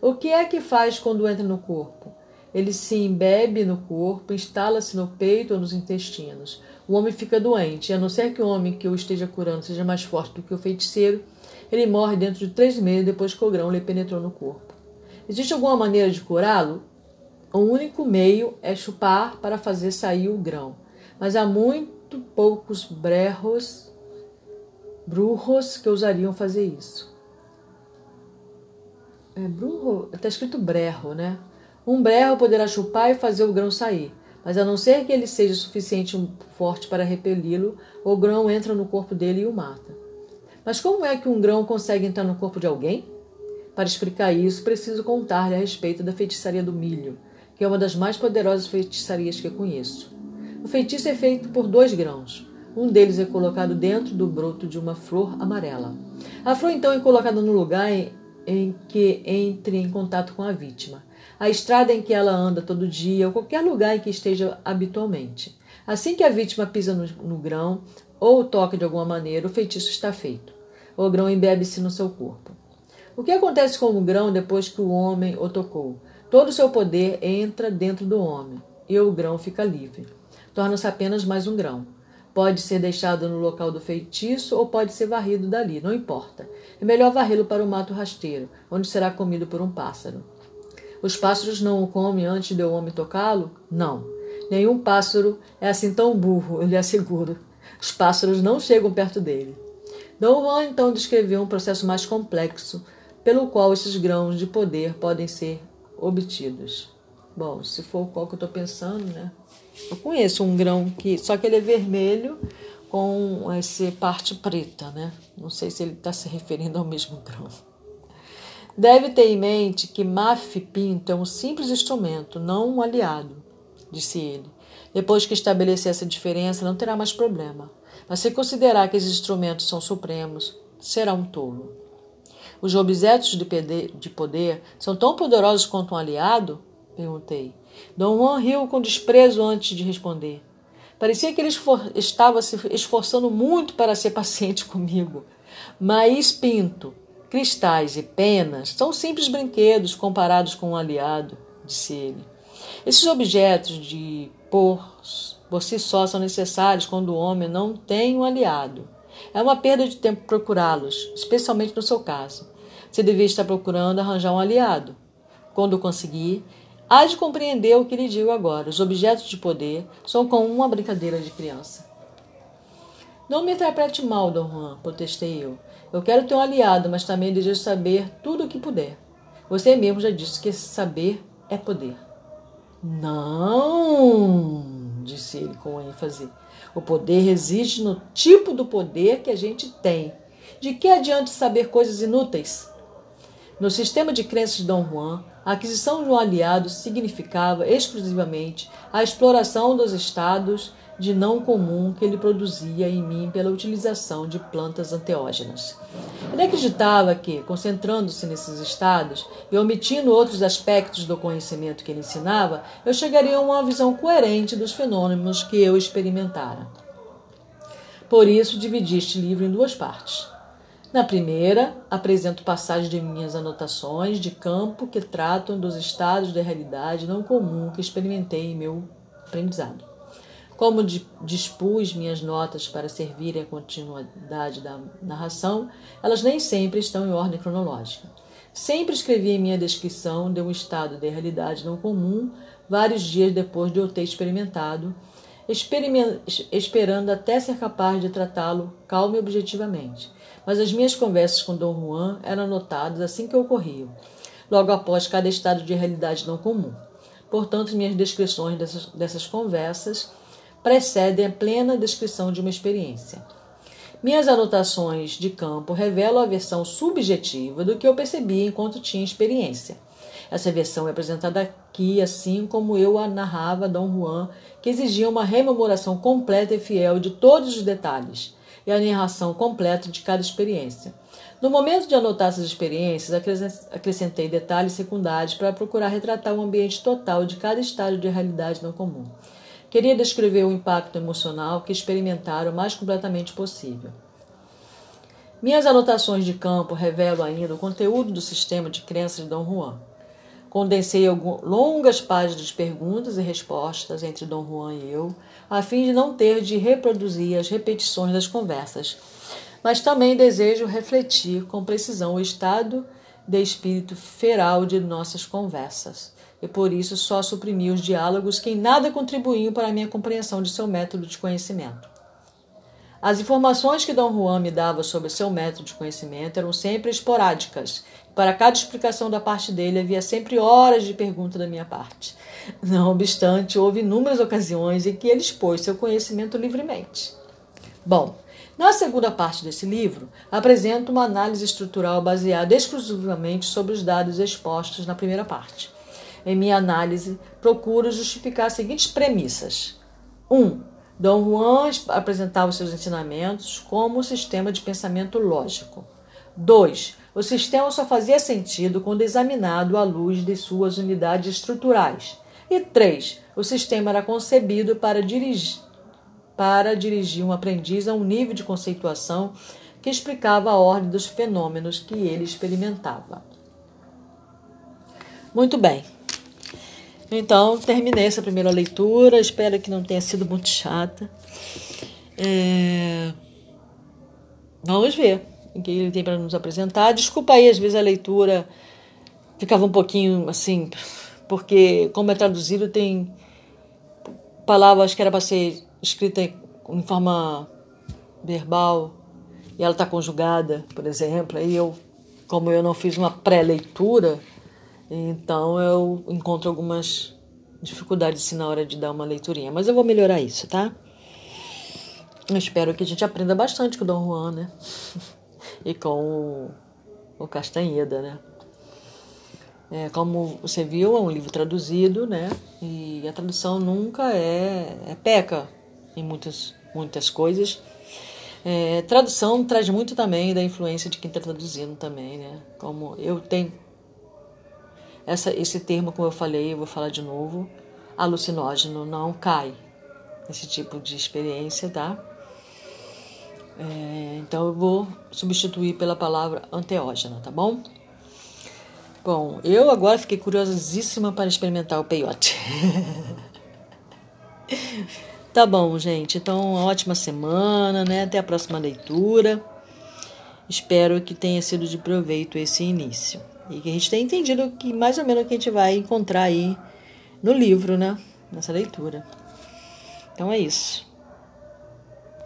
O que é que faz quando entra no corpo? Ele se embebe no corpo, instala-se no peito ou nos intestinos. O homem fica doente, a não ser que o homem que o esteja curando seja mais forte do que o feiticeiro, ele morre dentro de três meses depois que o grão lhe penetrou no corpo. Existe alguma maneira de curá-lo? O único meio é chupar para fazer sair o grão, mas há muito poucos brerros, brujos que ousariam fazer isso. É está escrito brerro, né? Um brerro poderá chupar e fazer o grão sair, mas a não ser que ele seja suficiente forte para repeli-lo, o grão entra no corpo dele e o mata. Mas como é que um grão consegue entrar no corpo de alguém? Para explicar isso, preciso contar-lhe a respeito da feitiçaria do milho, que é uma das mais poderosas feitiçarias que conheço. O feitiço é feito por dois grãos. Um deles é colocado dentro do broto de uma flor amarela. A flor então é colocada no lugar em, em que entre em contato com a vítima, a estrada em que ela anda todo dia ou qualquer lugar em que esteja habitualmente. Assim que a vítima pisa no, no grão ou toca de alguma maneira, o feitiço está feito. O grão embebe-se no seu corpo. O que acontece com o grão depois que o homem o tocou? Todo o seu poder entra dentro do homem e o grão fica livre. Torna-se apenas mais um grão. Pode ser deixado no local do feitiço ou pode ser varrido dali, não importa. É melhor varrê-lo para o mato rasteiro, onde será comido por um pássaro. Os pássaros não o comem antes de o homem tocá-lo? Não. Nenhum pássaro é assim tão burro, eu lhe asseguro. Os pássaros não chegam perto dele. Dom Juan então descreveu um processo mais complexo pelo qual esses grãos de poder podem ser obtidos. Bom, se for o qual que eu estou pensando, né? Eu conheço um grão que só que ele é vermelho com essa parte preta, né? Não sei se ele está se referindo ao mesmo grão. Deve ter em mente que Maf Pinto é um simples instrumento, não um aliado, disse ele. Depois que estabelecer essa diferença, não terá mais problema. Mas se considerar que esses instrumentos são supremos, será um tolo. Os objetos de poder são tão poderosos quanto um aliado? Perguntei. Dom Juan riu com desprezo antes de responder. Parecia que ele estava se esforçando muito para ser paciente comigo. Mas Pinto, cristais e penas são simples brinquedos comparados com um aliado, disse ele. Esses objetos de por, por si só são necessários quando o homem não tem um aliado. É uma perda de tempo procurá-los, especialmente no seu caso. Você devia estar procurando arranjar um aliado. Quando conseguir, Há de compreender o que lhe digo agora. Os objetos de poder são como uma brincadeira de criança. Não me interprete mal, Dom Juan, protestei eu. Eu quero ter um aliado, mas também desejo saber tudo o que puder. Você mesmo já disse que saber é poder. Não, disse ele com ênfase. O poder reside no tipo do poder que a gente tem. De que adianta saber coisas inúteis? No sistema de crenças de Dom Juan, a aquisição de um aliado significava exclusivamente a exploração dos estados de não comum que ele produzia em mim pela utilização de plantas anteógenas. Ele acreditava que, concentrando-se nesses estados e omitindo outros aspectos do conhecimento que ele ensinava, eu chegaria a uma visão coerente dos fenômenos que eu experimentara. Por isso, dividi este livro em duas partes. Na primeira, apresento passagens de minhas anotações de campo que tratam dos estados da realidade não comum que experimentei em meu aprendizado. Como dispus minhas notas para servirem à continuidade da narração, elas nem sempre estão em ordem cronológica. Sempre escrevi em minha descrição de um estado de realidade não comum vários dias depois de eu ter experimentado, esperando até ser capaz de tratá-lo calmo e objetivamente mas as minhas conversas com Dom Juan eram anotadas assim que ocorriam, logo após cada estado de realidade não comum. Portanto, minhas descrições dessas, dessas conversas precedem a plena descrição de uma experiência. Minhas anotações de campo revelam a versão subjetiva do que eu percebi enquanto tinha experiência. Essa versão é apresentada aqui, assim como eu a narrava Dom Juan, que exigia uma rememoração completa e fiel de todos os detalhes, e a narração completa de cada experiência. No momento de anotar essas experiências, acrescentei detalhes secundários para procurar retratar o ambiente total de cada estágio de realidade não comum. Queria descrever o impacto emocional que experimentaram o mais completamente possível. Minhas anotações de campo revelam ainda o conteúdo do sistema de crenças de Dom Juan. Condensei longas páginas de perguntas e respostas entre Dom Juan e eu, a fim de não ter de reproduzir as repetições das conversas mas também desejo refletir com precisão o estado de espírito feral de nossas conversas. E por isso só suprimi os diálogos que em nada contribuíam para a minha compreensão de seu método de conhecimento. As informações que Dom Juan me dava sobre seu método de conhecimento eram sempre esporádicas. Para cada explicação da parte dele havia sempre horas de pergunta da minha parte. Não obstante, houve inúmeras ocasiões em que ele expôs seu conhecimento livremente. Bom, na segunda parte desse livro, apresento uma análise estrutural baseada exclusivamente sobre os dados expostos na primeira parte. Em minha análise, procuro justificar as seguintes premissas: 1. Um, Dom Juan apresentava seus ensinamentos como um sistema de pensamento lógico. 2. O sistema só fazia sentido quando examinado à luz de suas unidades estruturais. E 3. O sistema era concebido para dirigir para dirigir um aprendiz a um nível de conceituação que explicava a ordem dos fenômenos que ele experimentava. Muito bem. Então, terminei essa primeira leitura. Espero que não tenha sido muito chata. É... Vamos ver o que ele tem para nos apresentar. Desculpa aí, às vezes a leitura ficava um pouquinho assim, porque, como é traduzido, tem palavras que era para ser escrita em forma verbal e ela está conjugada, por exemplo, aí eu, como eu não fiz uma pré-leitura, então eu encontro algumas dificuldades assim, na hora de dar uma leiturinha. Mas eu vou melhorar isso, tá? Eu espero que a gente aprenda bastante com o Dom Juan, né? e com o, o Castanheda, né? É, como você viu, é um livro traduzido, né? E a tradução nunca é, é peca em muitas, muitas coisas. É, tradução traz muito também da influência de quem está traduzindo também, né? Como eu tenho essa, esse termo, como eu falei, eu vou falar de novo, alucinógeno não cai nesse tipo de experiência, tá? É, então eu vou substituir pela palavra anteógena, tá bom? Bom, eu agora fiquei curiosíssima para experimentar o peiote. Tá bom, gente. Então, ótima semana, né? Até a próxima leitura. Espero que tenha sido de proveito esse início. E que a gente tenha entendido que mais ou menos o que a gente vai encontrar aí no livro, né? Nessa leitura. Então é isso.